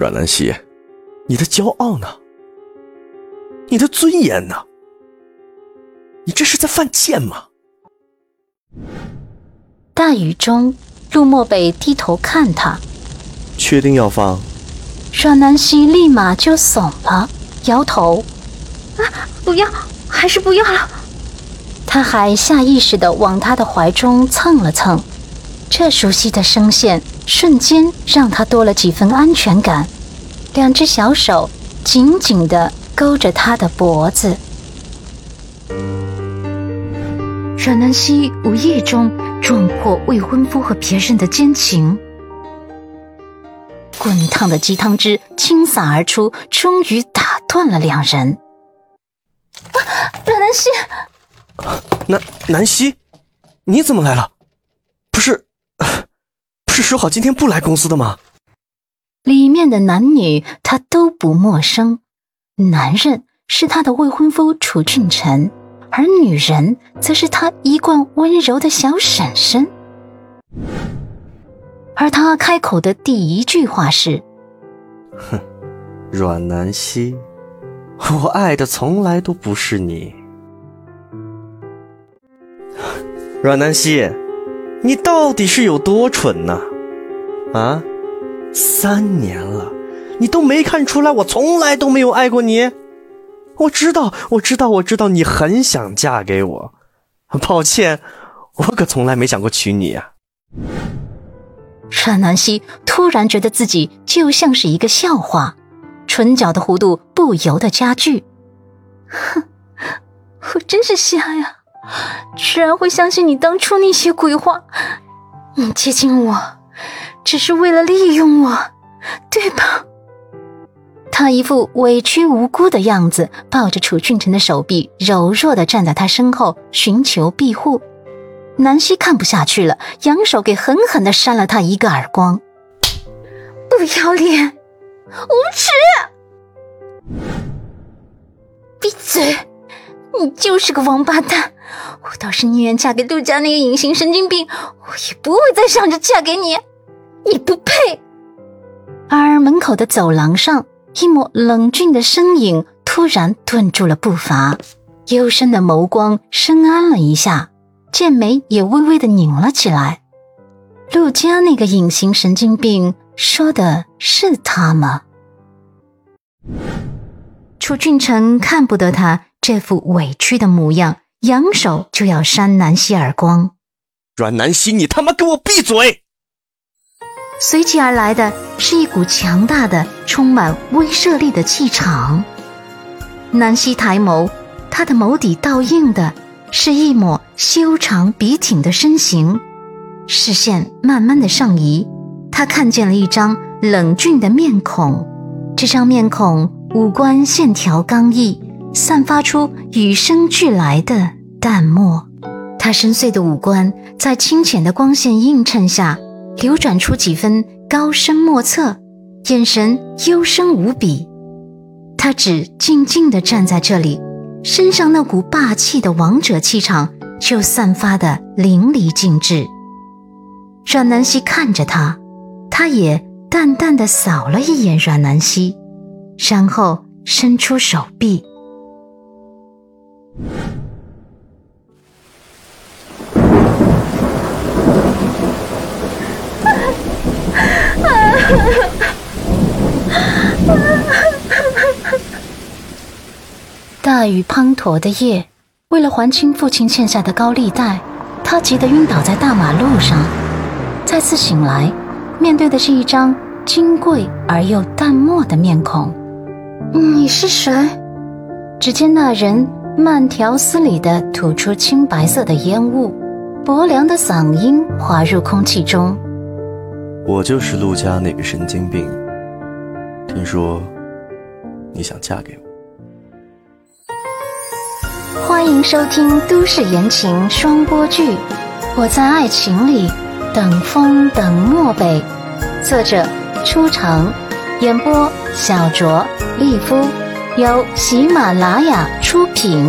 阮南希，你的骄傲呢？你的尊严呢？你这是在犯贱吗？大雨中，陆漠北低头看他，确定要放？阮南希立马就怂了，摇头：“啊，不要，还是不要了。”他还下意识地往他的怀中蹭了蹭，这熟悉的声线瞬间让他多了几分安全感。两只小手紧紧地勾着他的脖子。阮南希无意中撞破未婚夫和别人的奸情。滚烫的鸡汤汁倾洒而出，终于打断了两人。啊，阮南希，南南希，你怎么来了？不是，说好今天不来公司的吗？里面的男女他都不陌生，男人是他的未婚夫楚俊辰，而女人则是他一贯温柔的小婶婶。而他开口的第一句话是：“哼，阮南希，我爱的从来都不是你。阮南希，你到底是有多蠢呢？啊，啊三年了，你都没看出来我从来都没有爱过你？我知道，我知道，我知道你很想嫁给我。抱歉，我可从来没想过娶你呀。”阮南希突然觉得自己就像是一个笑话，唇角的弧度不由得加剧。哼，我真是瞎呀，居然会相信你当初那些鬼话。你接近我，只是为了利用我，对吧？他一副委屈无辜的样子，抱着楚俊辰的手臂，柔弱的站在他身后，寻求庇护。南希看不下去了，扬手给狠狠的扇了他一个耳光。不要脸，无耻！闭嘴！你就是个王八蛋！我倒是宁愿嫁给陆家那个隐形神经病，我也不会再想着嫁给你。你不配！而门口的走廊上，一抹冷峻的身影突然顿住了步伐，幽深的眸光深谙了一下。剑眉也微微的拧了起来。陆家那个隐形神经病说的是他吗？楚俊辰看不得他这副委屈的模样，扬手就要扇南希耳光。阮南希，你他妈给我闭嘴！随即而来的是一股强大的、充满威慑力的气场。南希抬眸，他的眸底倒映的。是一抹修长笔挺的身形，视线慢慢的上移，他看见了一张冷峻的面孔。这张面孔五官线条刚毅，散发出与生俱来的淡漠。他深邃的五官在清浅的光线映衬下，流转出几分高深莫测，眼神幽深无比。他只静静地站在这里。身上那股霸气的王者气场就散发的淋漓尽致。阮南希看着他，他也淡淡的扫了一眼阮南希，然后伸出手臂。大雨滂沱的夜，为了还清父亲欠下的高利贷，他急得晕倒在大马路上。再次醒来，面对的是一张金贵而又淡漠的面孔。你是谁？只见那人慢条斯理地吐出青白色的烟雾，薄凉的嗓音滑入空气中：“我就是陆家那个神经病。听说你想嫁给我。”欢迎收听都市言情双播剧《我在爱情里等风等漠北》，作者：初城，演播：小卓、丽夫，由喜马拉雅出品。